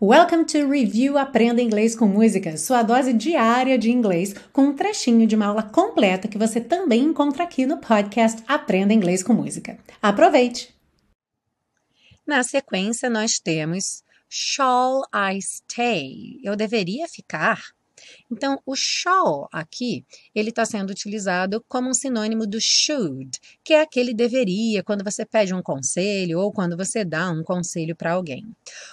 Welcome to Review Aprenda Inglês com Música, sua dose diária de inglês, com um trechinho de uma aula completa que você também encontra aqui no podcast Aprenda Inglês com Música. Aproveite! Na sequência, nós temos Shall I stay? Eu deveria ficar? Então, o shall aqui, ele está sendo utilizado como um sinônimo do should, que é aquele deveria quando você pede um conselho ou quando você dá um conselho para alguém.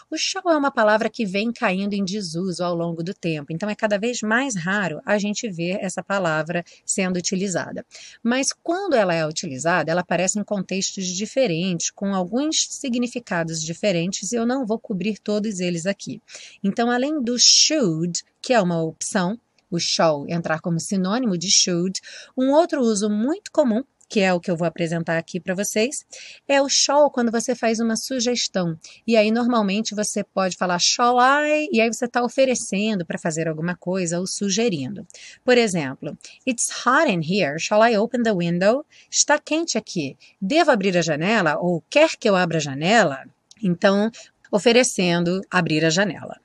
O shall é uma palavra que vem caindo em desuso ao longo do tempo, então é cada vez mais raro a gente ver essa palavra sendo utilizada. Mas quando ela é utilizada, ela aparece em contextos diferentes, com alguns significados diferentes, e eu não vou cobrir todos eles aqui. Então, além do should, que é uma opção, o shall entrar como sinônimo de should. Um outro uso muito comum, que é o que eu vou apresentar aqui para vocês, é o shall quando você faz uma sugestão. E aí, normalmente, você pode falar shall I, e aí você está oferecendo para fazer alguma coisa ou sugerindo. Por exemplo, It's hot in here, shall I open the window? Está quente aqui, devo abrir a janela? Ou quer que eu abra a janela? Então, oferecendo abrir a janela.